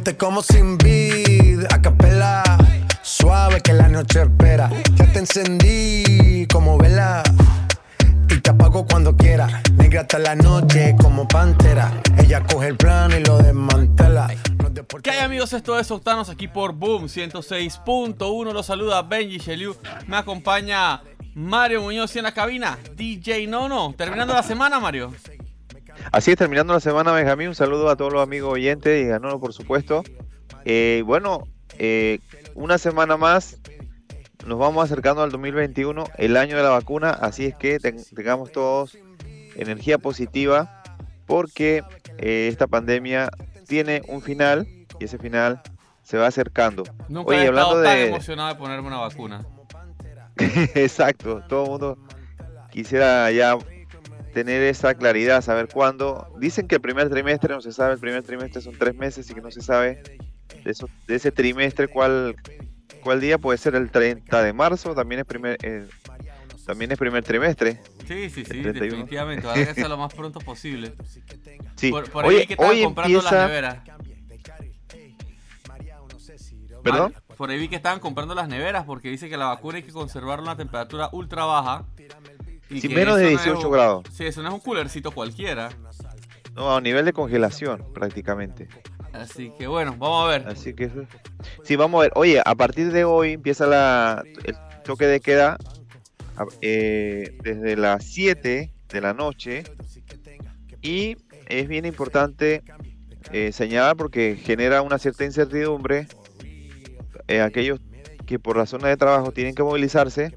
Yo te como sin vid, a capela. Suave que la noche espera. Ya te encendí como vela. Y te apago cuando quiera. Negra hasta la noche como pantera. Ella coge el plano y lo desmantela. ¿Qué hay amigos? Esto es Octanos aquí por Boom 106.1. Los saluda Benji Sheliu. Me acompaña Mario Muñoz en la cabina. DJ Nono. Terminando la semana, Mario. Así es, terminando la semana, Benjamín. Un saludo a todos los amigos oyentes y Nono, por supuesto. Eh, bueno, eh, una semana más. Nos vamos acercando al 2021, el año de la vacuna. Así es que tengamos todos energía positiva porque eh, esta pandemia tiene un final y ese final se va acercando. Nunca he estado tan emocionado de ponerme una vacuna. Exacto, todo el mundo quisiera ya tener esa claridad, saber cuándo. Dicen que el primer trimestre no se sabe, el primer trimestre son tres meses y que no se sabe de, eso, de ese trimestre cuál, cuál día puede ser el 30 de marzo, también es primer, eh, también es primer trimestre. Sí, sí, sí, definitivamente. Va a ser lo más pronto posible. Sí. Por, ahí que estaban comprando las neveras. ¿Perdón? Por ahí vi que estaban comprando las neveras porque dice que la vacuna hay que conservarla a una temperatura ultra baja. Y menos de 18 grados. Sí, eso no es un coolercito cualquiera. No, a nivel de congelación prácticamente. Así que bueno, vamos a ver. Así que sí, vamos a ver. Oye, a partir de hoy empieza la, el toque de queda eh, desde las 7 de la noche y es bien importante eh, señalar porque genera una cierta incertidumbre eh, aquellos que por razones de trabajo tienen que movilizarse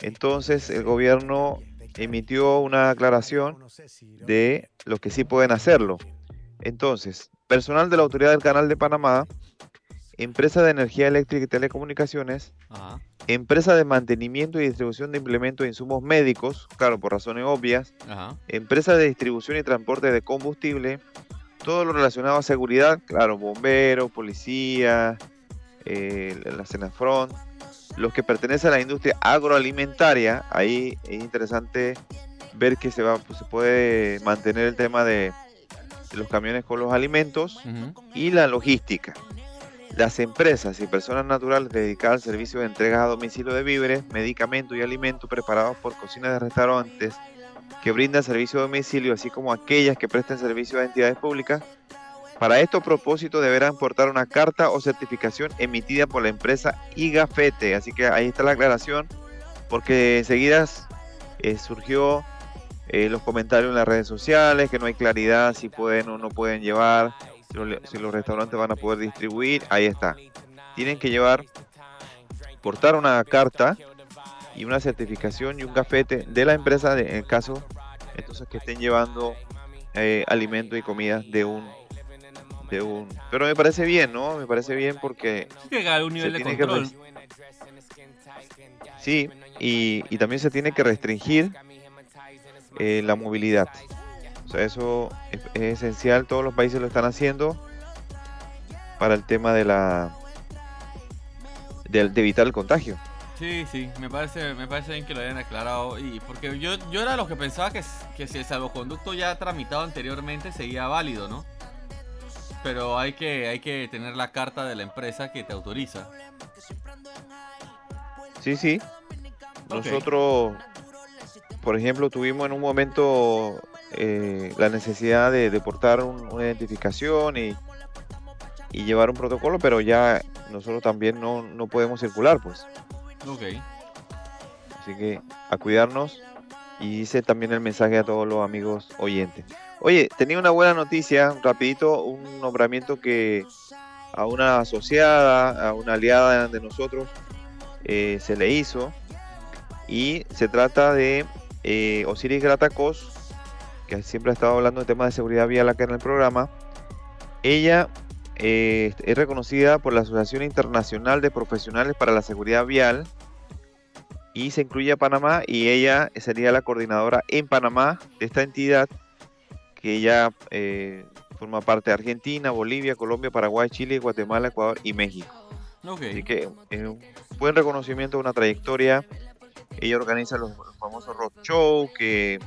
entonces el gobierno emitió una aclaración de los que sí pueden hacerlo. Entonces personal de la autoridad del canal de Panamá empresa de energía eléctrica y telecomunicaciones Ajá empresa de mantenimiento y distribución de implementos e insumos médicos, claro, por razones obvias, empresa de distribución y transporte de combustible, todo lo relacionado a seguridad, claro, bomberos, policía, eh, la Senafront, los que pertenecen a la industria agroalimentaria, ahí es interesante ver que se, va, pues, se puede mantener el tema de, los camiones con los alimentos y la logística. Las empresas y personas naturales dedicadas al servicio de entregas a domicilio de víveres, medicamentos y alimentos preparados por cocinas de restaurantes que brindan servicio a domicilio, así como aquellas que presten servicio a entidades públicas, para estos propósitos deberán portar una carta o certificación emitida por la empresa IGAFETE. Así que ahí está la aclaración, porque enseguida eh, surgió eh, los comentarios en las redes sociales, que no hay claridad si pueden o no pueden llevar si los, restaurantes van a poder distribuir, ahí está. Tienen que llevar, portar una carta y una certificación y un gafete de la empresa en el caso entonces que estén llevando eh, alimentos y comidas de un de un pero me parece bien no me parece bien porque llega un nivel de control sí y, y, también se tiene que restringir eh, la movilidad eso es, esencial, todos los países lo están haciendo para el tema de la de, evitar el contagio. Sí, sí, me parece, me parece bien que lo hayan aclarado. Y porque yo, yo era los que pensaba que, que si el salvoconducto ya tramitado anteriormente seguía válido, ¿no? Pero hay que, hay que tener la carta de la empresa que te autoriza. Sí, sí. Nosotros, por ejemplo, tuvimos en un momento eh, la necesidad de, portar una identificación y, y, llevar un protocolo, pero ya nosotros también no, no podemos circular, pues. Ok. Así que a cuidarnos y hice también el mensaje a todos los amigos oyentes. Oye, tenía una buena noticia, rapidito, un nombramiento que a una asociada, a una aliada de nosotros, eh, se le hizo. Y se trata de eh, Osiris Gratacos, que siempre ha estado hablando de temas de seguridad vial acá en el programa, ella eh, es reconocida por la Asociación Internacional de Profesionales para la Seguridad Vial y se incluye a Panamá y ella sería la coordinadora en Panamá de esta entidad que ella eh, forma parte de Argentina, Bolivia, Colombia, Paraguay, Chile, Guatemala, Ecuador y México. Así que es un buen reconocimiento, una trayectoria. Ella organiza los, los famosos rock show que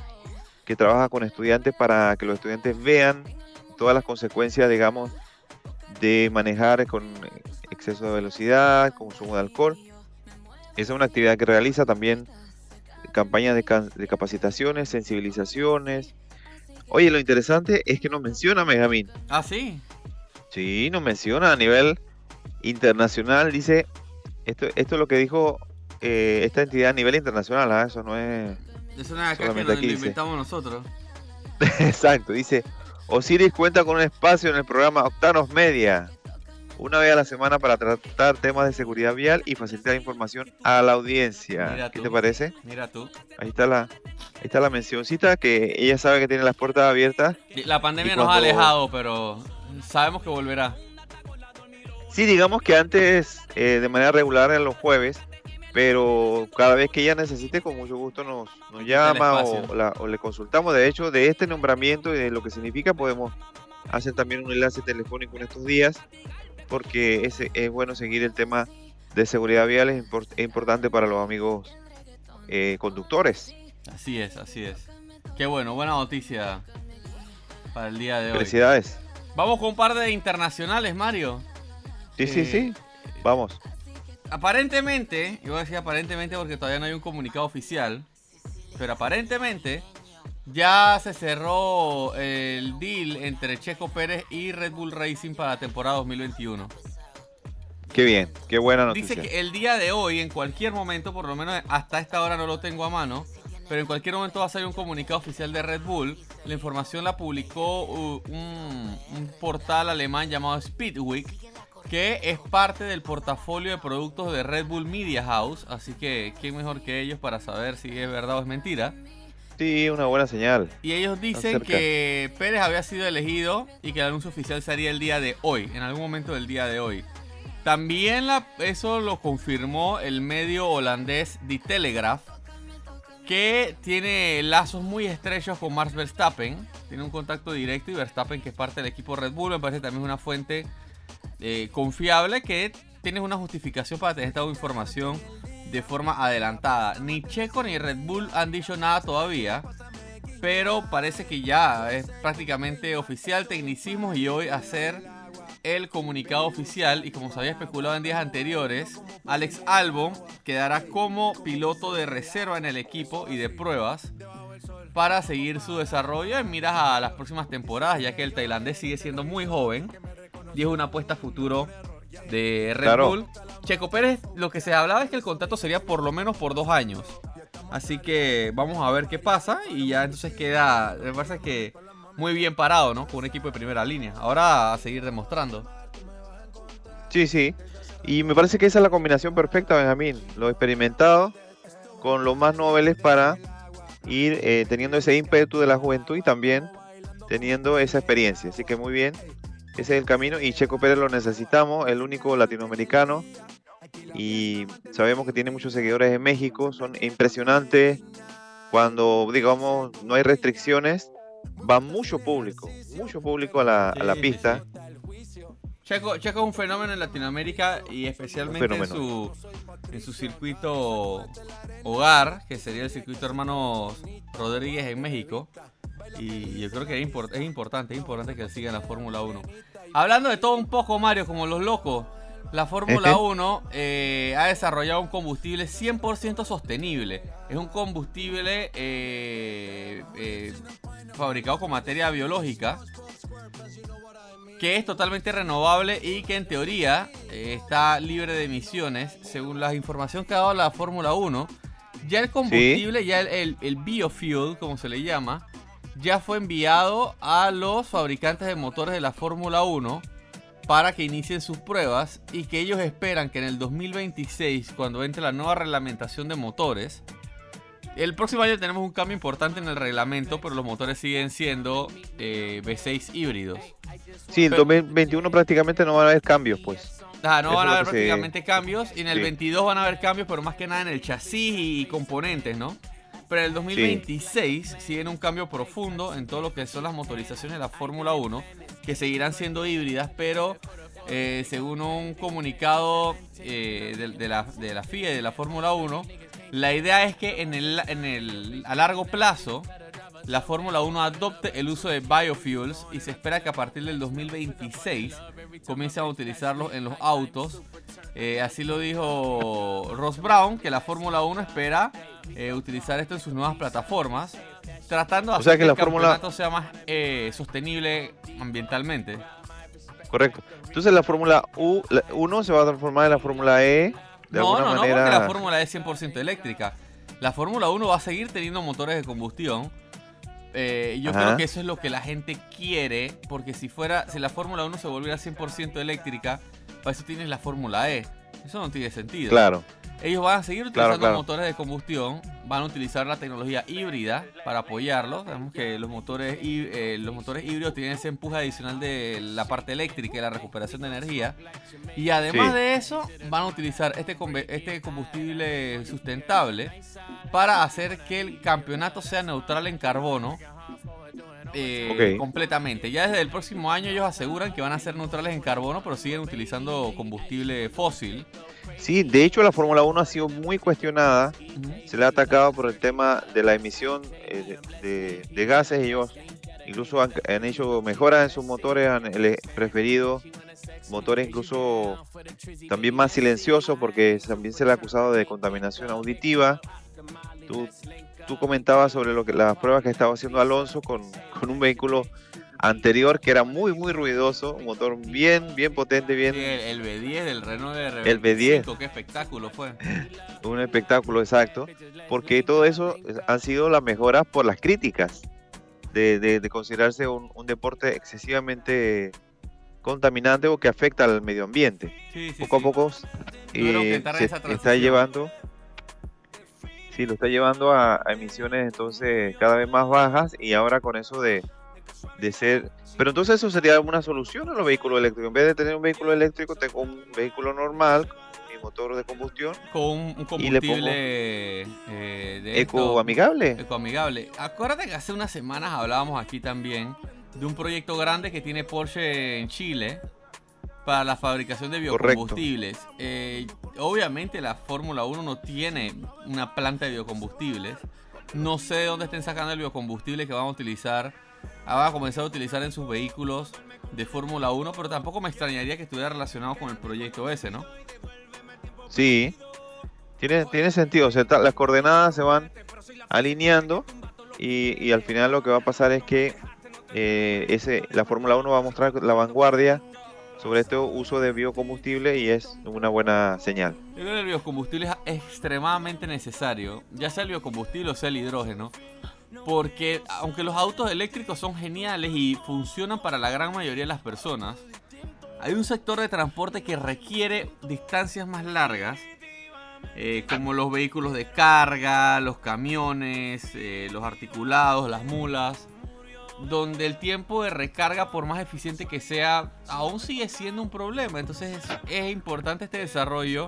que trabaja con estudiantes para que los estudiantes vean todas las consecuencias, digamos, de manejar con exceso de velocidad, consumo de alcohol. Esa es una actividad que realiza también campañas de, de capacitaciones, sensibilizaciones. Oye, lo interesante es que nos menciona Benjamín. Ah, sí. Sí, nos menciona a nivel internacional. Dice, esto, esto es lo que dijo eh, esta entidad a nivel internacional. ¿ah? Eso no es... Eso no es acá que lo inventamos nosotros. Exacto, dice, Osiris cuenta con un espacio en el programa Octanos Media, una vez a la semana para tratar temas de seguridad vial y facilitar información a la audiencia. ¿Qué te parece? Mira tú. Ahí está la, ahí está la mencioncita que ella sabe que tiene las puertas abiertas. La pandemia nos ha alejado, pero sabemos que volverá. Sí, digamos que antes eh, de manera regular en los jueves, pero cada vez que ella necesite, con mucho gusto nos, nos llama o, le consultamos. De hecho, de este nombramiento y de lo que significa, podemos hacer también un enlace telefónico en estos días, porque es, es bueno seguir el tema de seguridad vial, es, importante para los amigos eh, conductores. Así es, así es. Qué bueno, buena noticia para el día de hoy. Felicidades. Vamos con un par de internacionales, Mario. Sí, sí, sí. Eh, Vamos aparentemente, yo voy a decir aparentemente porque todavía no hay un comunicado oficial, pero aparentemente ya se cerró el deal entre Checo Pérez y Red Bull Racing para la temporada 2021. Qué bien, qué buena noticia. Dice que el día de hoy, en cualquier momento, por lo menos hasta esta hora no lo tengo a mano, pero en cualquier momento va a salir un comunicado oficial de Red Bull. La información la publicó uh, un, un portal alemán llamado Speedweek que es parte del portafolio de productos de Red Bull Media House, así que quién mejor que ellos para saber si es verdad o es mentira. Sí, una buena señal. Y ellos dicen que Pérez había sido elegido y que el anuncio oficial sería el día de hoy, en algún momento del día de hoy. También eso lo confirmó el medio holandés The Telegraph, que tiene lazos muy estrechos con Max Verstappen. Tiene un contacto directo y Verstappen, que es parte del equipo Red Bull, me parece también una fuente eh, confiable que tienes una justificación para tener esta información de forma adelantada. Ni Checo ni Red Bull han dicho nada todavía, pero parece que ya es prácticamente oficial tecnicismo y hoy hacer el comunicado oficial y como se había especulado en días anteriores, Alex Albon quedará como piloto de reserva en el equipo y de pruebas para seguir su desarrollo en miras a las próximas temporadas, ya que el tailandés sigue siendo muy joven y es una apuesta futuro de Red Bull. Checo Pérez, lo que se hablaba es que el contrato sería por lo menos por dos años. Así que vamos a ver qué pasa y ya entonces queda, me parece que muy bien parado, ¿no? Con un equipo de primera línea. Ahora a seguir demostrando. Sí, sí. Y me parece que esa es la combinación perfecta, Benjamín. Lo experimentado con los más noveles para ir eh, teniendo ese ímpetu de la juventud y también teniendo esa experiencia. Así que muy bien. Ese es el camino y Checo Pérez lo necesitamos, el único latinoamericano y sabemos que tiene muchos seguidores en México, son impresionantes. Cuando, digamos, no hay restricciones, va mucho público, mucho público a la, pista. Checo, Checo, es un fenómeno en Latinoamérica y especialmente en su, en su circuito hogar, que sería el circuito Hermanos Rodríguez en México. Y yo creo que es, es importante, es importante que sigan la Fórmula 1. Hablando de todo un poco, Mario, como los locos, la Fórmula 1 eh, ha desarrollado un combustible 100% sostenible. Es un combustible eh, eh, fabricado con materia biológica que es totalmente renovable y que en teoría está libre de emisiones. Según la información que ha dado la Fórmula 1, ya el combustible, ya el, el biofuel, como se le llama, ya fue enviado a los fabricantes de motores de la Fórmula 1 para que inicien sus pruebas y que ellos esperan que en el 2026, cuando entre la nueva reglamentación de motores, el próximo año tenemos un cambio importante en el reglamento, pero los motores siguen siendo eh, V6 híbridos. Sí, en el 2021 prácticamente no van a haber cambios, pues. Ah, no van a haber prácticamente cambios y en el 22 van a haber cambios, pero más que nada en el chasis y componentes, ¿no? Pero en el 2026 siguen un cambio profundo en todo lo que son las motorizaciones de la Fórmula 1, que seguirán siendo híbridas, pero eh, según un comunicado eh, de, la, de la FIA y de la Fórmula 1, la idea es que en el, en el, a largo plazo la Fórmula 1 adopte el uso de biofuels y se espera que a partir del 2026 comiencen a utilizarlos en los autos. Eh, así lo dijo Ross Brown, que la Fórmula 1 espera eh, utilizar esto en sus nuevas plataformas, tratando de O sea hacer que que, la el Fórmula- campeonato sea más eh, sostenible ambientalmente. Correcto. Entonces la Fórmula U, la- 1 se va a transformar en la Fórmula E de no, alguna no, manera. no, porque la Fórmula es 100% eléctrica. La Fórmula 1 va a seguir teniendo motores de combustión. Eh, yo Ajá. creo que eso es lo que la gente quiere, porque si fuera, si la Fórmula 1 se volviera 100% eléctrica, para eso tienes la Fórmula E. Eso no tiene sentido. Claro. Ellos van a seguir Claro, utilizando claro. motores de combustión, van a utilizar la tecnología híbrida para apoyarlos. Sabemos que los motores, eh, los motores híbridos tienen ese empuje adicional de la parte eléctrica y la recuperación de energía. Y además Sí. de eso, van a utilizar este, este combustible sustentable para hacer que el campeonato sea neutral en carbono. eh, completamente. Ya desde el próximo año ellos aseguran que van a ser neutrales en carbono, pero siguen utilizando combustible fósil. Sí, de hecho la Fórmula 1 ha sido muy cuestionada. Se le ha atacado por el tema de la emisión eh, de, de- de gases. Ellos incluso han, han hecho mejoras en sus motores, han preferido motores incluso también más silenciosos porque también se le ha acusado de contaminación auditiva. Tú, tú comentabas sobre lo que las pruebas que estaba haciendo Alonso con, con un vehículo anterior que era muy muy ruidoso, un motor bien bien potente, bien el, el B10 del Renault de El B10. Qué espectáculo fue. un espectáculo exacto, porque todo eso es- han sido las mejoras por las críticas de, de- de considerarse un, un deporte excesivamente contaminante o que afecta al medio ambiente. Sí, sí, poco sí. a poco eh, se está llevando, sí, lo está llevando a, a emisiones entonces cada vez más bajas y ahora con eso de, de ser, pero entonces eso sería una solución a los vehículos eléctricos. En vez de tener un vehículo eléctrico, tengo un vehículo normal, motor de combustión, Con un, combustible eh, de ecoamigable. ecoamigable. Acuérdate que hace unas semanas hablábamos aquí también de un proyecto grande que tiene Porsche en Chile para la fabricación de biocombustibles. Eh, obviamente la Fórmula 1 no tiene una planta de biocombustibles. No sé de dónde estén sacando el biocombustible que van a utilizar. Van a comenzar a utilizar en sus vehículos de Fórmula 1, pero tampoco me extrañaría que estuviera relacionado con el proyecto ese, ¿no? Sí, tiene, tiene sentido. O sea, las coordenadas se van alineando y, y al final lo que va a pasar es que eh, ese, la Fórmula 1 va a mostrar la vanguardia sobre este uso de biocombustible y es una buena señal. Yo creo que el biocombustible es extremadamente necesario, ya sea el biocombustible o sea el hidrógeno, porque aunque los autos eléctricos son geniales y funcionan para la gran mayoría de las personas, hay un sector de transporte que requiere distancias más largas, eh, como los vehículos de carga, los camiones, eh, los articulados, las mulas, donde el tiempo de recarga, por más eficiente que sea, aún sigue siendo un problema. Entonces es, es importante este desarrollo,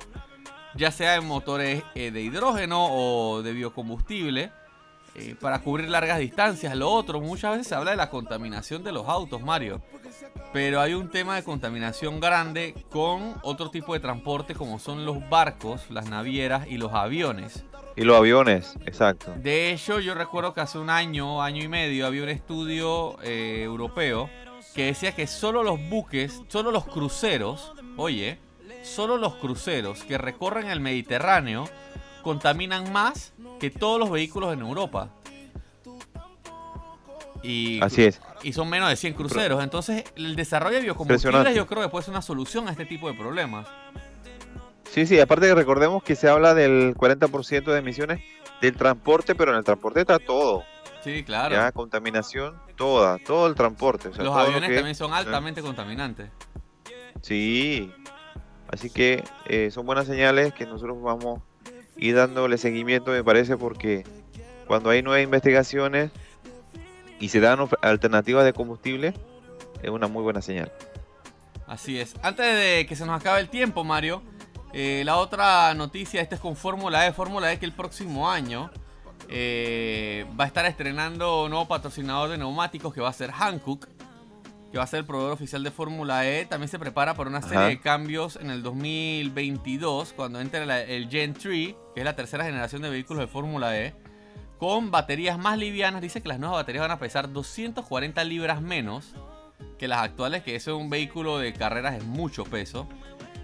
ya sea en motores eh, de hidrógeno o de biocombustible, eh, para cubrir largas distancias. Lo otro, muchas veces se habla de la contaminación de los autos, Mario. Pero hay un tema de contaminación grande con otro tipo de transporte como son los barcos, las navieras y los aviones. Y los aviones, exacto. De hecho, yo recuerdo que hace un año, año y medio, había un estudio eh, europeo que decía que solo los buques, solo los cruceros, oye, solo los cruceros que recorren el Mediterráneo contaminan más que todos los vehículos en Europa. Y, Así es. y son menos de 100 cruceros. Entonces, el desarrollo de biocombustibles yo creo que puede ser una solución a este tipo de problemas. Sí, sí, aparte que recordemos que se habla del 40% de emisiones del transporte, pero en el transporte está todo. Sí, claro. Ya, contaminación, toda, todo el transporte. o sea, Los lo aviones que- también son altamente contaminantes. Sí, así que eh, son buenas señales que nosotros vamos ir dándole seguimiento, me parece, porque cuando hay nuevas investigaciones y se dan alternativas de combustible, es una muy buena señal. Así es. Antes de que se nos acabe el tiempo, Mario, eh, la otra noticia, esta es con Fórmula E. Fórmula E que el próximo año eh, va a estar estrenando un nuevo patrocinador de neumáticos que va a ser Hankook, que va a ser el proveedor oficial de Fórmula E. También se prepara para una serie Ajá. de cambios en el 2022, cuando entre la- el Gen 3, que es la tercera generación de vehículos de Fórmula E. con baterías más livianas. Dice que las nuevas baterías van a pesar 240 libras menos que las actuales, que eso es un vehículo de carreras es mucho peso.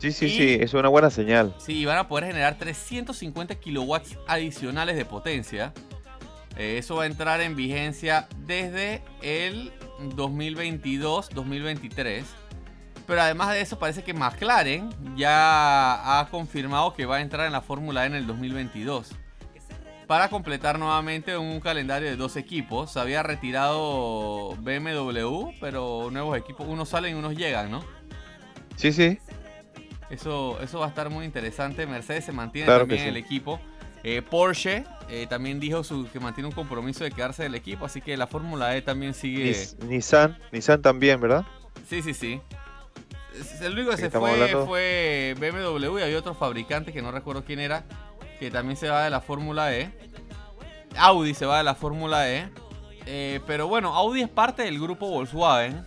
Sí, sí, sí, es una buena señal. Sí, van a poder generar 350 kilowatts adicionales de potencia. Eh, eso va a entrar en vigencia desde el 2022-2023. Pero además de eso, parece que McLaren ya ha confirmado que va a entrar en la Fórmula E en el 2022. Para completar nuevamente un calendario de dos equipos. Se había retirado BMW, pero nuevos equipos, unos salen y unos llegan, ¿no? Sí, sí. Eso, eso va a estar muy interesante. Mercedes se mantiene también en el equipo. Eh, Porsche eh, también dijo su, que mantiene un compromiso de quedarse del equipo, así que la Fórmula E también sigue. Nissan, Nissan también, ¿verdad? Sí, sí, sí. El único que se fue fue BMW y hay otro fabricante que no recuerdo quién era, que también se va de la Fórmula E. Audi se va de la Fórmula E. Eh, pero bueno, Audi es parte del grupo Volkswagen.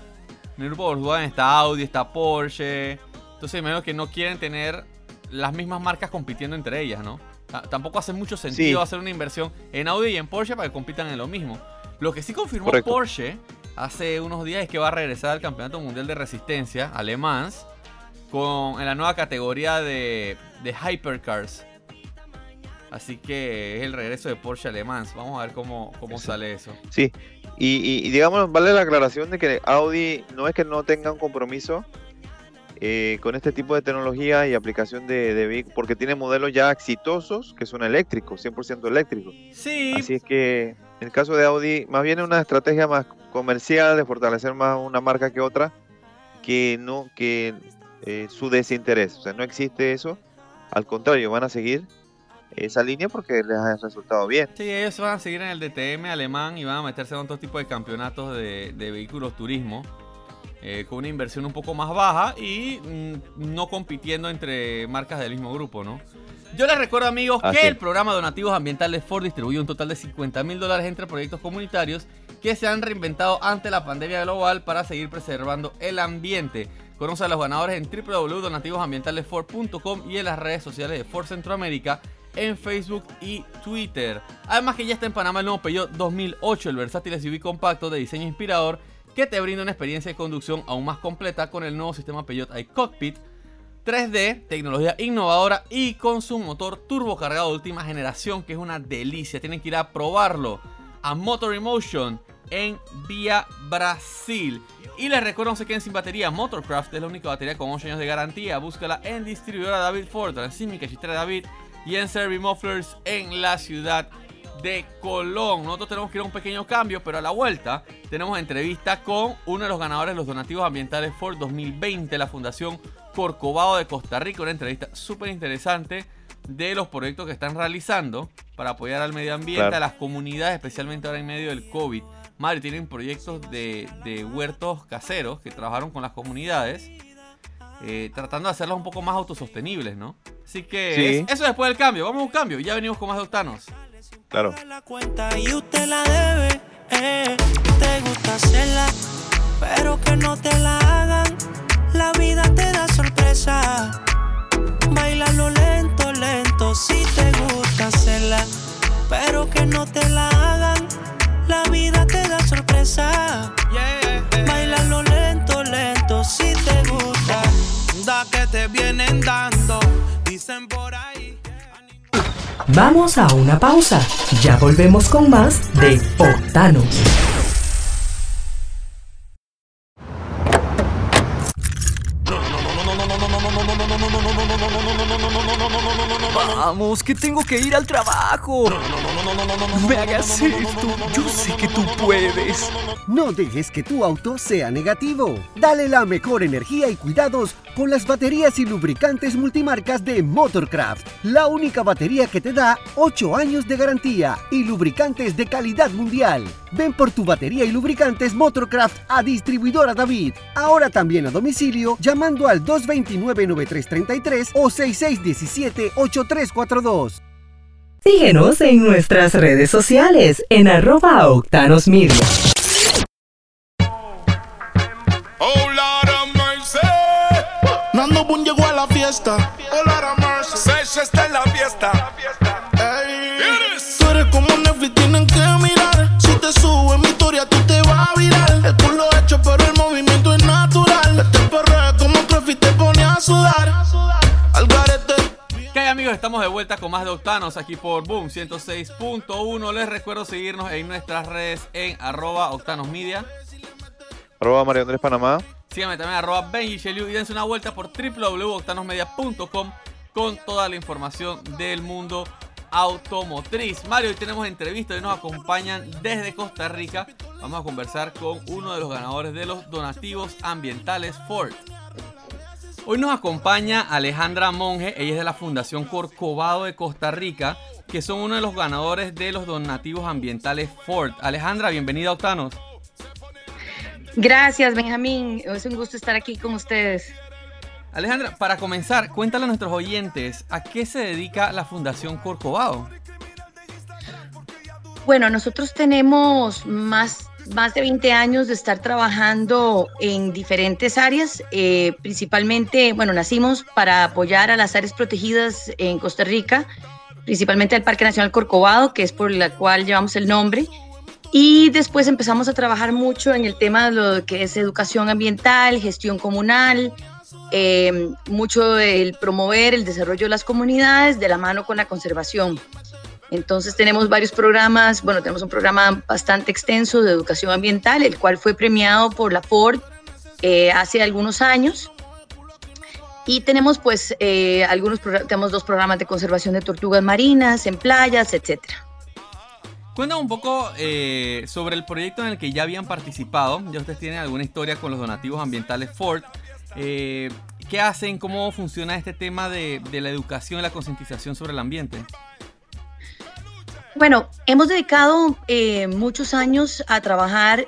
En el grupo Volkswagen está Audi, está Porsche. Entonces, menos que no quieren tener las mismas marcas compitiendo entre ellas, ¿no? tampoco hace mucho sentido hacer una inversión en Audi y en Porsche para que compitan en lo mismo. Lo que sí confirmó Porsche hace unos días es que va a regresar al Campeonato Mundial de Resistencia, alemán, con, en la nueva categoría de, de Hypercars. Así que es el regreso de Porsche alemán. Vamos a ver cómo, cómo sale eso. Sí, y, y, digamos, vale la aclaración de que Audi no es que no tenga un compromiso eh, con este tipo de tecnología y aplicación de, de porque tiene modelos ya exitosos que son eléctricos, 100% eléctricos. Sí. Así es que en el caso de Audi, más bien es una estrategia más comercial de fortalecer más una marca que otra, que no, que eh, su desinterés. O sea, no existe eso. Al contrario, van a seguir esa línea porque les ha resultado bien. Sí, ellos van a seguir en el DTM alemán y van a meterse en otro tipo de campeonatos de, de vehículos turismo. Eh, con una inversión un poco más baja y mm, no compitiendo entre marcas del mismo grupo, ¿no? Yo les recuerdo, amigos, que el programa Donativos Ambientales Ford distribuye un total de 50 mil dólares entre proyectos comunitarios que se han reinventado ante la pandemia global para seguir preservando el ambiente. Conoce a los ganadores en www.donativosambientalesford.com y en las redes sociales de Ford Centroamérica en Facebook y Twitter. Además que ya está en Panamá el nuevo Peugeot 2008, el versátil SUV compacto de diseño inspirador que te brinda una experiencia de conducción aún más completa con el nuevo sistema Peugeot iCockpit 3D, tecnología innovadora y con su motor turbo cargado de última generación, que es una delicia. Tienen que ir a probarlo a Motor Emotion en Vía Brasil. Y les recuerdo, no se queden sin batería. Motorcraft es la única batería con 8 años de garantía. Búscala en distribuidora David Ford, Transímica, Chistera David y en Servi Mufflers en la ciudad de Colón. Nosotros tenemos que ir a un pequeño cambio, pero a la vuelta tenemos entrevista con uno de los ganadores de los donativos ambientales Ford 2020, la Fundación Corcovado de Costa Rica. Una entrevista súper interesante de los proyectos que están realizando para apoyar al medio ambiente, a las comunidades, especialmente ahora en medio del COVID. Madre, tienen proyectos de, huertos caseros que trabajaron con las comunidades, eh, tratando de hacerlos un poco más autosostenibles, ¿no? Así que eso después del cambio. Vamos a un cambio. Ya venimos con más de Octanos. Claro. La cuenta y usted la debe, eh. Te gusta hacerla, pero que no te la hagan. La vida te da sorpresa. Bailalo lento, lento, si te gusta hacerla, pero que no te la hagan. Sorpresa. Bailalo lento, lento, si te gusta. Da que te vienen dando, dicen por ahí. Vamos a una pausa. Ya volvemos con más de Octanos. Vamos, que tengo que ir al trabajo. No me hagas esto. Yo sé que tú puedes. No dejes que tu auto sea negativo. Dale la mejor energía y cuidados con las baterías y lubricantes multimarcas de Motorcraft. La única batería que te da 8 años de garantía y lubricantes de calidad mundial. Ven por tu batería y lubricantes Motorcraft a distribuidora David. Ahora también a domicilio llamando al 229-9333 o Síguenos en nuestras redes sociales en arroba Octanos Media. Oh, Lord of. Nando Boom llegó a la fiesta. Oh, Lord of mercy. Está en la fiesta. La eres como Netflix, tienen que mirar. Si te subo en mi historia, tú te vas a virar. El culo hecho, pero el movimiento es natural. Este perro como un y te pone a sudar vuelta con más de Octanos aquí por Boom 106.1. Les recuerdo seguirnos en nuestras redes en arroba Octanos Media. Arroba Mario Andrés Panamá. Síganme también arroba Benji y dense una vuelta por www.octanosmedia.com con toda la información del mundo automotriz. Mario, hoy tenemos entrevista y nos acompañan desde Costa Rica. Vamos a conversar con uno de los ganadores de los donativos ambientales Ford. Hoy nos acompaña Alejandra Monge, ella es de la Fundación Corcovado de Costa Rica, que son uno de los ganadores de los donativos ambientales Ford. Alejandra, bienvenida a Octanos. Gracias, Benjamín. Es un gusto estar aquí con ustedes. Alejandra, para comenzar, cuéntale a nuestros oyentes a qué se dedica la Fundación Corcovado. Bueno, nosotros tenemos más, más de 20 años de estar trabajando en diferentes áreas, eh, principalmente, bueno, nacimos para apoyar a las áreas protegidas en Costa Rica, principalmente al Parque Nacional Corcovado, que es por la cual llevamos el nombre. Y después empezamos a trabajar mucho en el tema de lo que es educación ambiental, gestión comunal, eh, mucho el promover el desarrollo de las comunidades de la mano con la conservación. Entonces tenemos varios programas, bueno, tenemos un programa bastante extenso de educación ambiental, el cual fue premiado por la Ford eh, hace algunos años. Y tenemos pues eh, algunos, tenemos dos programas de conservación de tortugas marinas en playas, etcétera. Cuéntame un poco eh, sobre el proyecto en el que ya habían participado. Ya ustedes tienen alguna historia con los donativos ambientales Ford. Eh, ¿Qué hacen? ¿Cómo funciona este tema de, la educación y la concientización sobre el ambiente? Bueno, hemos dedicado eh, muchos años a trabajar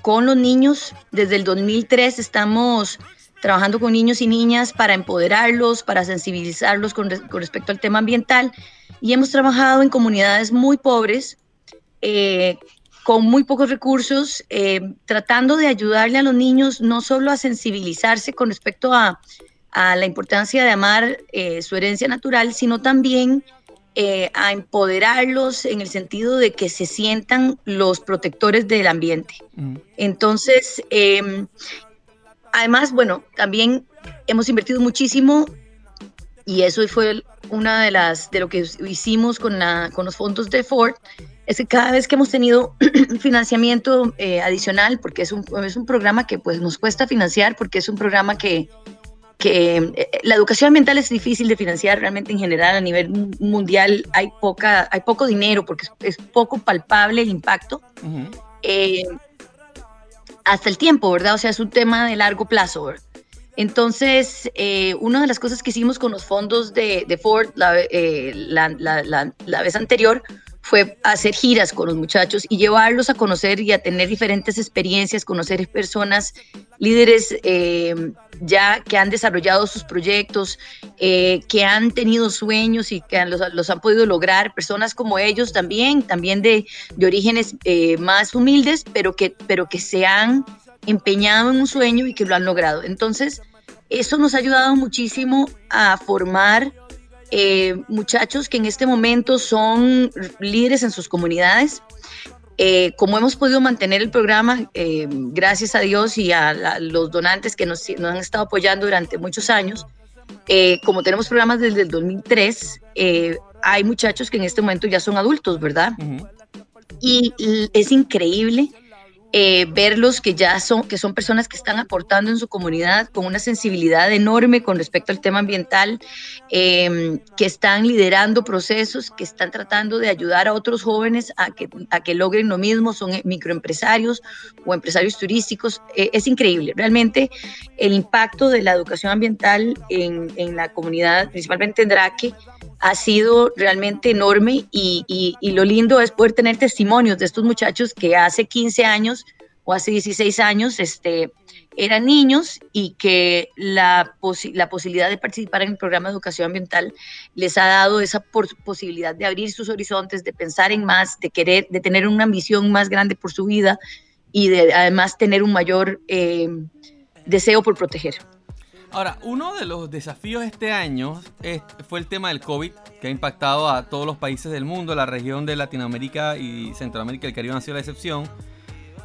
con los niños. Desde el 2003 estamos trabajando con niños y niñas para empoderarlos, para sensibilizarlos con, respecto al tema ambiental y hemos trabajado en comunidades muy pobres, eh, con muy pocos recursos, eh, tratando de ayudarle a los niños no solo a sensibilizarse con respecto a, la importancia de amar eh, su herencia natural, sino también a empoderarlos en el sentido de que se sientan los protectores del ambiente. Mm. Entonces, em, además, bueno, también hemos invertido muchísimo y eso fue una de las de lo que hicimos con, la, con los fondos de Ford, es que cada vez que hemos tenido financiamiento eh, adicional, porque es un, es un programa que pues nos cuesta financiar, porque es un programa que, que eh, la educación ambiental es difícil de financiar realmente en general a nivel mundial. Hay poca hay poco dinero porque es, poco palpable el impacto eh, hasta el tiempo verdad o sea es un tema de largo plazo. ¿verdad? Entonces, eh, una de las cosas que hicimos con los fondos de, Ford eh, la, vez anterior fue hacer giras con los muchachos y llevarlos a conocer y a tener diferentes experiencias, conocer personas, líderes eh, ya que han desarrollado sus proyectos, que han tenido sueños y que los, han podido lograr, personas como ellos también, también de, de orígenes más humildes, pero que, pero que se han empeñado en un sueño y que lo han logrado. Entonces, eso nos ha ayudado muchísimo a formar eh, muchachos que en este momento son líderes en sus comunidades. Eh, como hemos podido mantener el programa, eh, gracias a Dios y a, los donantes que nos, han estado apoyando durante muchos años, como tenemos programas desde el 2003, hay muchachos que en este momento ya son adultos, ¿verdad? Y es increíble eh, verlos que ya son, que son personas que están aportando en su comunidad con una sensibilidad enorme con respecto al tema ambiental, em, que están liderando procesos, que están tratando de ayudar a otros jóvenes a que, a que logren lo mismo, son microempresarios o empresarios turísticos. Eh, es increíble, realmente el impacto de la educación ambiental en, en la comunidad, principalmente en Draque, ha sido realmente enorme y, lo lindo es poder tener testimonios de estos muchachos que hace 15 años o hace 16 años este, eran niños y que la, la posibilidad de participar en el programa de educación ambiental les ha dado esa posibilidad de abrir sus horizontes, de pensar en más, de querer, de tener una ambición más grande por su vida y de además tener un mayor eh, deseo por proteger. Ahora, uno de los desafíos este año fue el tema del COVID, que ha impactado a todos los países del mundo, la región de Latinoamérica y Centroamérica, el Caribe ha sido la excepción.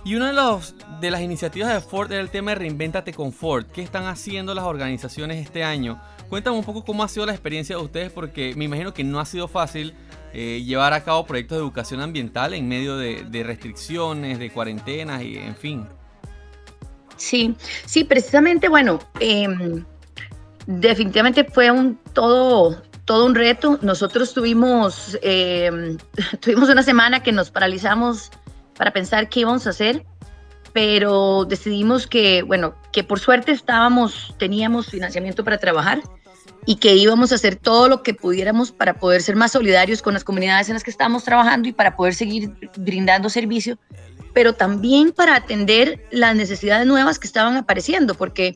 Y una de, los, de las iniciativas de Ford era el tema de Reinventate con Ford. ¿Qué están haciendo las organizaciones este año Cuéntame un poco cómo ha sido la experiencia de ustedes, porque me imagino que no ha sido fácil eh, llevar a cabo proyectos de educación ambiental en medio de, restricciones, de cuarentenas y en fin. Sí, sí, precisamente, bueno, em, definitivamente fue un todo, todo un reto. Nosotros tuvimos, em, tuvimos una semana que nos paralizamos para pensar qué íbamos a hacer, pero decidimos que, bueno, que por suerte estábamos, teníamos financiamiento para trabajar y que íbamos a hacer todo lo que pudiéramos para poder ser más solidarios con las comunidades en las que estábamos trabajando y para poder seguir brindando servicio, pero también para atender las necesidades nuevas que estaban apareciendo, porque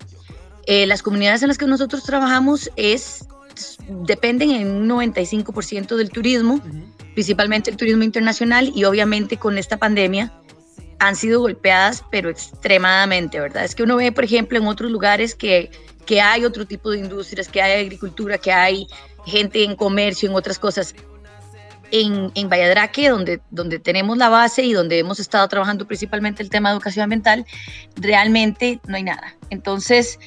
eh, las comunidades en las que nosotros trabajamos es dependen en un 95% del turismo, principalmente el turismo internacional y obviamente con esta pandemia han sido golpeadas, pero extremadamente, ¿verdad? Es que uno ve, por ejemplo, en otros lugares que, que hay otro tipo de industrias, que hay agricultura, que hay gente en comercio, en otras cosas. En, en Valladraque, donde, donde tenemos la base y donde hemos estado trabajando principalmente el tema de educación ambiental, realmente no hay nada. Entonces,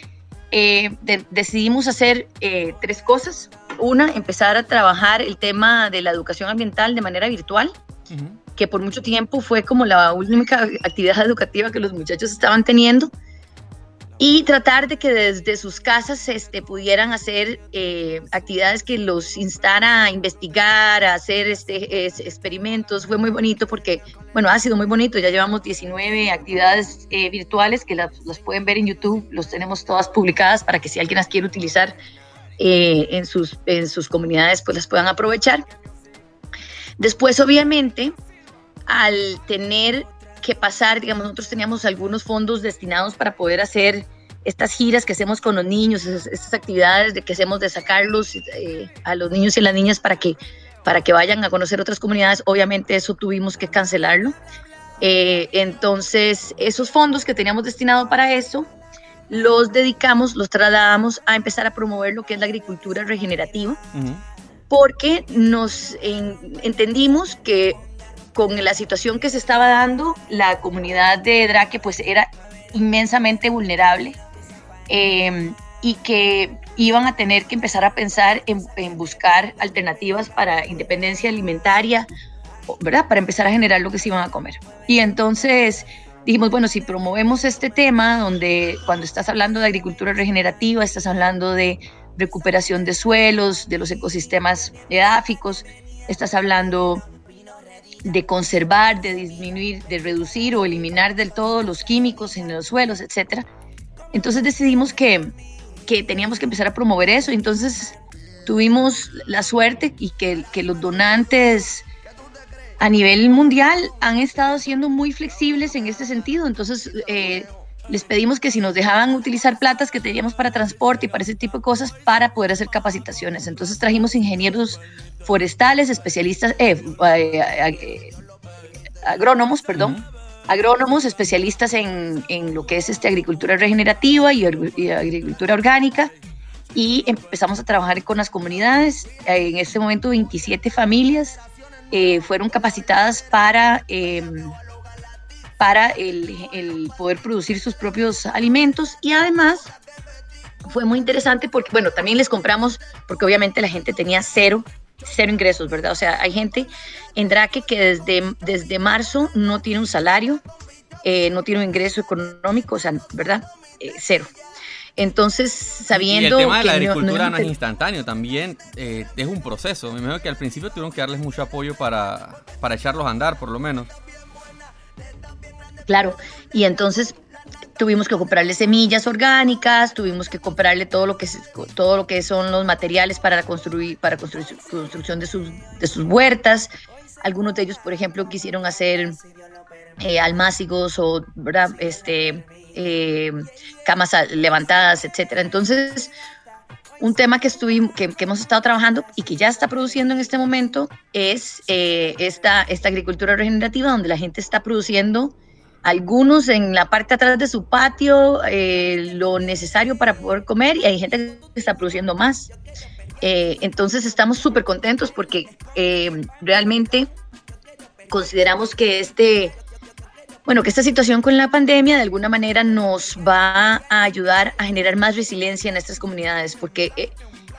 eh, decidimos hacer eh, tres cosas. Una, empezar a trabajar el tema de la educación ambiental de manera virtual, que por mucho tiempo fue como la única actividad educativa que los muchachos estaban teniendo y tratar de que desde sus casas este, pudieran hacer eh, actividades que los instara a investigar, a hacer este, experimentos. Fue muy bonito porque, bueno, ha sido muy bonito. Ya llevamos 19 actividades eh, virtuales que las, pueden ver en YouTube. Los tenemos todas publicadas para que si alguien las quiere utilizar eh, en, sus, en sus comunidades, pues las puedan aprovechar. Después, obviamente, al tener que pasar, digamos, nosotros teníamos algunos fondos destinados para poder hacer estas giras que hacemos con los niños, estas actividades de que hacemos de sacarlos eh, a los niños y las niñas para que, para que vayan a conocer otras comunidades, obviamente eso tuvimos que cancelarlo. Eh, entonces, esos fondos que teníamos destinados para eso, los dedicamos, los trasladamos a empezar a promover lo que es la agricultura regenerativa, porque nos entendimos que con la situación que se estaba dando, la comunidad de Draque pues era inmensamente vulnerable em, y que iban a tener que empezar a pensar en, buscar alternativas para independencia alimentaria, ¿verdad? Para empezar a generar lo que se iban a comer. Y entonces dijimos, bueno, si promovemos este tema, donde cuando estás hablando de agricultura regenerativa, estás hablando de recuperación de suelos, de los ecosistemas edáficos, estás hablando de conservar, de disminuir, de reducir o eliminar del todo los químicos en los suelos, etc. Entonces decidimos que, que teníamos que empezar a promover eso. Entonces tuvimos la suerte y que, que los donantes a nivel mundial han estado siendo muy flexibles en este sentido. Entonces eh, les pedimos que si nos dejaban utilizar platas que teníamos para transporte y para ese tipo de cosas para poder hacer capacitaciones. Entonces trajimos ingenieros forestales, especialistas, eh, eh, eh, agrónomos, perdón, agrónomos especialistas en, en, lo que es este, agricultura regenerativa y, agricultura orgánica. Y empezamos a trabajar con las comunidades. En este momento 27 familias fueron capacitadas para em, para el, poder producir sus propios alimentos y además fue muy interesante porque, bueno, también les compramos, porque obviamente la gente tenía cero, cero ingresos, ¿verdad? O sea, hay gente en Drake que desde, desde marzo no tiene un salario, eh, no tiene un ingreso económico, o sea, ¿verdad? Eh, cero. Entonces, sabiendo. Y el tema de la agricultura no, es instantáneo, también eh, es un proceso. Me imagino que al principio tuvieron que darles mucho apoyo para, para echarlos a andar, por lo menos. Claro, y entonces tuvimos que comprarle semillas orgánicas, tuvimos que comprarle todo lo que todo lo que son los materiales para construir para construir, construcción de sus de sus huertas. Algunos de ellos, por ejemplo, quisieron hacer eh, almácigos o este eh, camas levantadas, etcétera. Entonces, un tema que, estuvimos, que, hemos estado trabajando y que ya está produciendo en este momento es eh, esta, esta agricultura regenerativa, donde la gente está produciendo algunos en la parte atrás de su patio eh, lo necesario para poder comer y hay gente que está produciendo más. Eh, entonces estamos súper contentos porque eh, realmente consideramos que este, bueno, que esta situación con la pandemia de alguna manera nos va a ayudar a generar más resiliencia en estas comunidades porque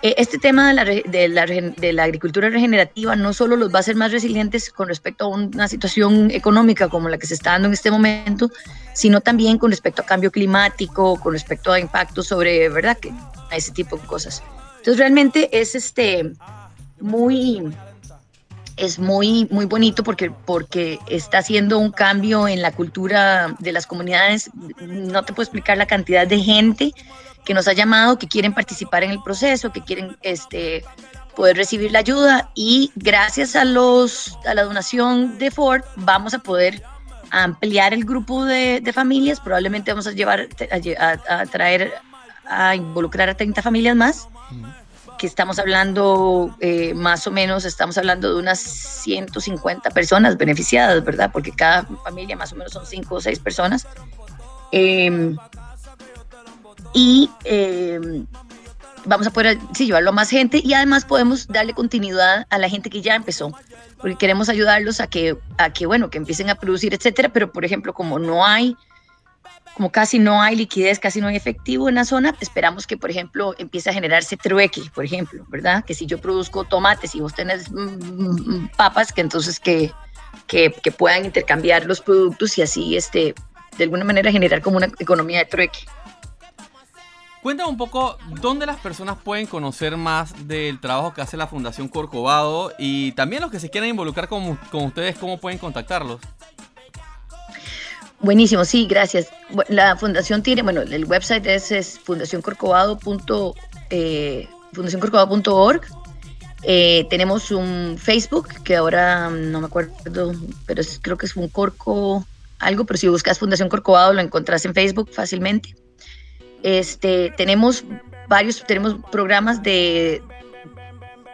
este tema de la, de, la, de la, agricultura regenerativa no solo los va a hacer más resilientes con respecto a una situación económica como la que se está dando en este momento, sino también con respecto a cambio climático, con respecto a impactos sobre, ¿verdad? Que, a ese tipo de cosas. Entonces realmente es este muy es muy muy bonito porque porque está haciendo un cambio en la cultura de las comunidades. No te puedo explicar la cantidad de gente que nos ha llamado, que quieren participar en el proceso, que quieren este, poder recibir la ayuda. Y gracias a, los, a la donación de Ford vamos a poder ampliar el grupo de, familias, probablemente vamos a llevar a, traer a involucrar a 30 familias más, estamos hablando eh, más o menos, estamos hablando de unas 150 personas beneficiadas, ¿verdad? Porque cada familia más o menos son 5 o 6 personas. Eh, y eh, vamos a poder sí, llevarlo a más gente y además podemos darle continuidad a la gente que ya empezó, porque queremos ayudarlos a que, a que bueno, que empiecen a producir, etcétera, pero por ejemplo, como no hay, como casi no hay liquidez, casi no hay efectivo en la zona, esperamos que, por ejemplo, empiece a generarse trueque, por ejemplo, ¿verdad? Que si yo produzco tomates y vos tenés mm, mm, papas, que entonces que, que, que puedan intercambiar los productos y así, este, de alguna manera generar como una economía de trueque. Cuéntame un poco dónde las personas pueden conocer más del trabajo que hace la Fundación Corcovado y también los que se quieran involucrar con, con ustedes, cómo pueden contactarlos. Buenísimo, sí, gracias. La fundación tiene, bueno, el website es, es fundacioncorcovado.org. Eh, eh, tenemos un Facebook que ahora no me acuerdo, pero creo que es un Corco algo, pero si buscas Fundación Corcovado lo encontrás en Facebook fácilmente. Este, tenemos varios, tenemos programas de,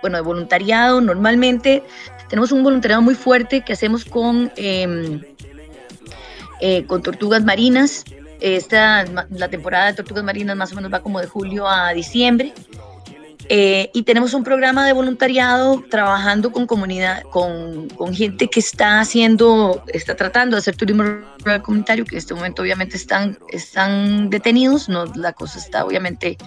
bueno, de voluntariado. Normalmente tenemos un voluntariado muy fuerte que hacemos con, em, eh, con tortugas marinas. Esta, la temporada de tortugas marinas más o menos va como de julio a diciembre. Eh, y tenemos un programa de voluntariado trabajando con comunidad, con, con, gente que está haciendo, está tratando de hacer turismo rural comunitario, que en este momento obviamente están, están detenidos, no, la cosa está obviamente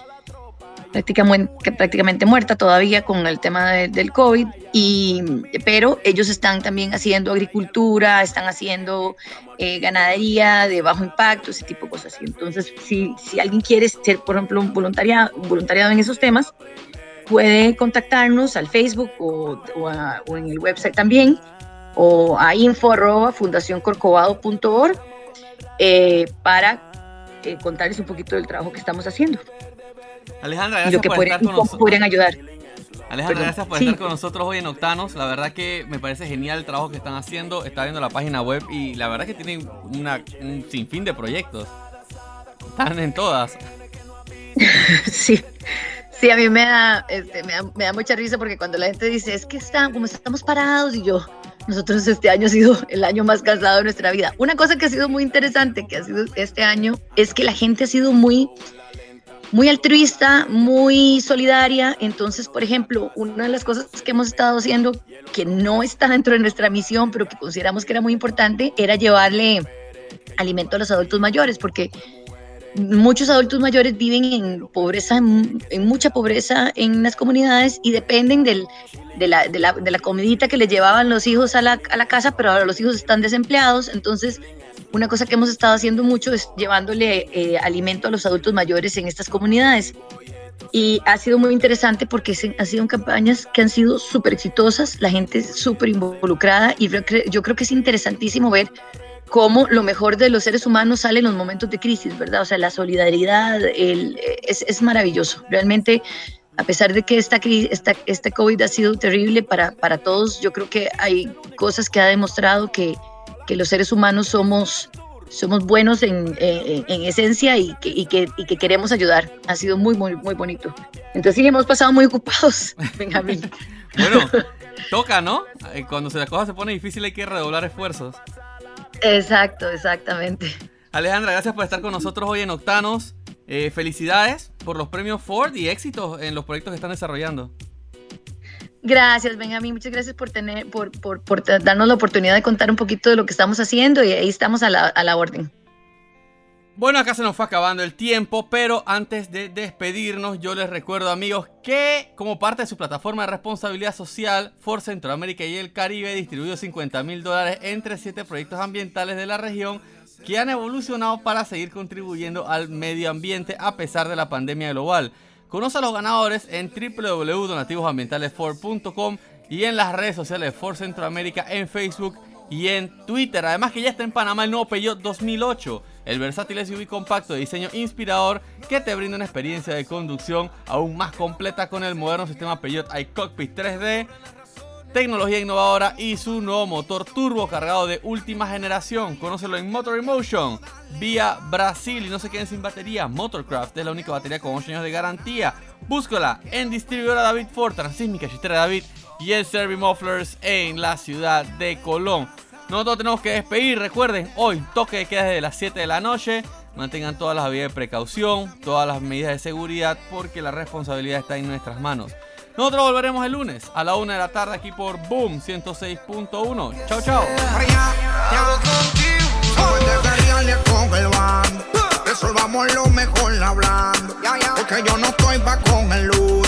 prácticamente, muerta todavía con el tema del COVID, y, pero ellos están también haciendo agricultura, están haciendo eh, ganadería de bajo impacto, ese tipo de cosas. Entonces, si, si alguien quiere ser, por ejemplo, un voluntariado, voluntariado en esos temas, puede contactarnos al Facebook o, o, en el website también, o a info.fundacioncorcovado.org eh, para eh, contarles un poquito del trabajo que estamos haciendo. Alejandra, gracias por estar con nosotros. pueden ayudar. Alejandra, gracias por estar con nosotros hoy en Octanos. La verdad que me parece genial el trabajo que están haciendo. Está viendo la página web y la verdad que tienen una, un sinfín de proyectos. Están en todas. sí. Sí, a mí me da, este, me da, me da, mucha risa porque cuando la gente dice, es que están, como estamos parados, y yo, nosotros este año ha sido el año más cansado de nuestra vida. Una cosa que ha sido muy interesante, que ha sido este año, es que la gente ha sido muy, muy altruista, muy solidaria. Entonces, por ejemplo, una de las cosas que hemos estado haciendo, que no está dentro de nuestra misión, pero que consideramos que era muy importante, era llevarle alimento a los adultos mayores, porque muchos adultos mayores viven en pobreza, en, mucha pobreza en las comunidades y dependen del, de, la, de, la, de, la, comidita que les llevaban los hijos a la, a la, casa, pero ahora los hijos están desempleados. Entonces, una cosa que hemos estado haciendo mucho es llevándole eh, alimento a los adultos mayores en estas comunidades. Y ha sido muy interesante porque se, han sido campañas que han sido súper exitosas, la gente es súper involucrada y yo creo que es interesantísimo ver cómo lo mejor de los seres humanos sale en los momentos de crisis, ¿verdad? O sea, la solidaridad el, es, es, maravilloso. Realmente, a pesar de que esta, esta, este COVID ha sido terrible para, para todos, yo creo que hay cosas que ha demostrado que, que los seres humanos somos, somos buenos en, en, en esencia y que, y, que, y que, queremos ayudar. Ha sido muy, muy, muy bonito. Entonces sí, hemos pasado muy ocupados, Benjamín. bueno, toca, ¿no? Eh, cuando se la cosa se pone difícil hay que redoblar esfuerzos. Exacto, exactamente. Alejandra, gracias por estar con nosotros hoy en Octanos. Eh, felicidades por los premios Ford y éxitos en los proyectos que están desarrollando. Gracias, Benjamín. Muchas gracias por tener, por, por, por, darnos la oportunidad de contar un poquito de lo que estamos haciendo y ahí estamos a la, a la orden. Bueno, acá se nos fue acabando el tiempo, pero antes de despedirnos, yo les recuerdo, amigos, que como parte de su plataforma de responsabilidad social, For Centroamérica y el Caribe distribuyó 50 mil dólares entre 7 proyectos ambientales de la región que han evolucionado para seguir contribuyendo al medio ambiente a pesar de la pandemia global. Conoce a los ganadores en www.donativosambientalesfor.com y en las redes sociales de For Centroamérica en Facebook y en Twitter. Además que ya está en Panamá el nuevo Peugeot 2008, el versátil SUV compacto de diseño inspirador que te brinda una experiencia de conducción aún más completa con el moderno sistema Peugeot iCockpit 3D, tecnología innovadora y su nuevo motor turbo cargado de última generación. Conócelo en Motor Emotion, vía Brasil y no se queden sin batería. Motorcraft es la única batería con 8 años de garantía. Búscala en distribuidora David Ford, Transísmica, Chistera David y el Servi Mufflers en la ciudad de Colón. Nosotros tenemos que despedir, recuerden, hoy toque de queda desde las 7 de la noche. Mantengan todas las medidas de precaución, todas las medidas de seguridad, porque la responsabilidad está en nuestras manos. Nosotros volveremos el lunes a la 1 de la tarde aquí por Boom 106.1. Chao, chao. Resolvamos lo mejor hablando. Porque yo no estoy pa' con el lucha.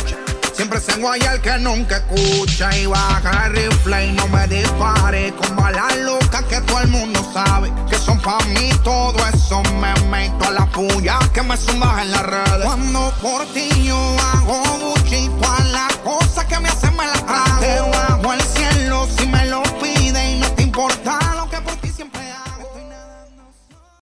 Siempre se guaya el que nunca escucha y baja el rifle y no me dispare con balas locas que todo el mundo sabe que son pa' mí todo eso me meto a la puya que me sumas en las redes. Cuando por ti yo hago buchito a las cosas que me hacen me las trago. Te bajo el cielo si me lo pide y no te importa